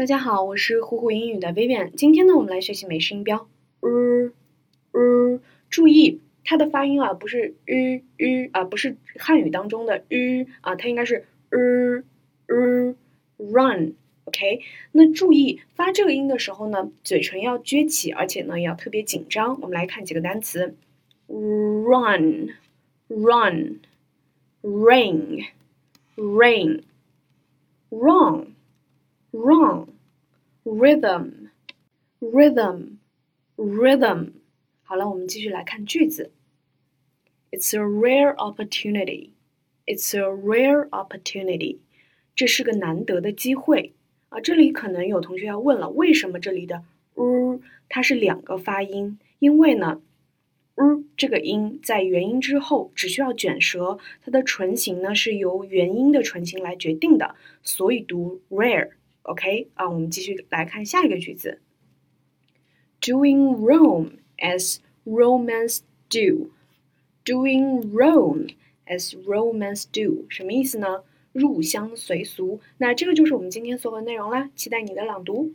大家好，我是虎虎英语的 Vivian。今天呢，我们来学习美式音标。呃呃，注意它的发音啊，不是吁吁啊，不是汉语当中的吁啊，它应该是呃呃 run。OK，那注意发这个音的时候呢，嘴唇要撅起，而且呢要特别紧张。我们来看几个单词：run run rain rain wrong。wrong, rhythm, rhythm, rhythm。好了，我们继续来看句子。It's a rare opportunity. It's a rare opportunity. 这是个难得的机会啊！这里可能有同学要问了，为什么这里的 u 它是两个发音？因为呢，u 这个音在元音之后只需要卷舌，它的唇形呢是由元音的唇形来决定的，所以读 rare。OK 啊，我们继续来看下一个句子。Doing Rome as Romans do. Doing Rome as Romans do，什么意思呢？入乡随俗。那这个就是我们今天所有的内容啦，期待你的朗读。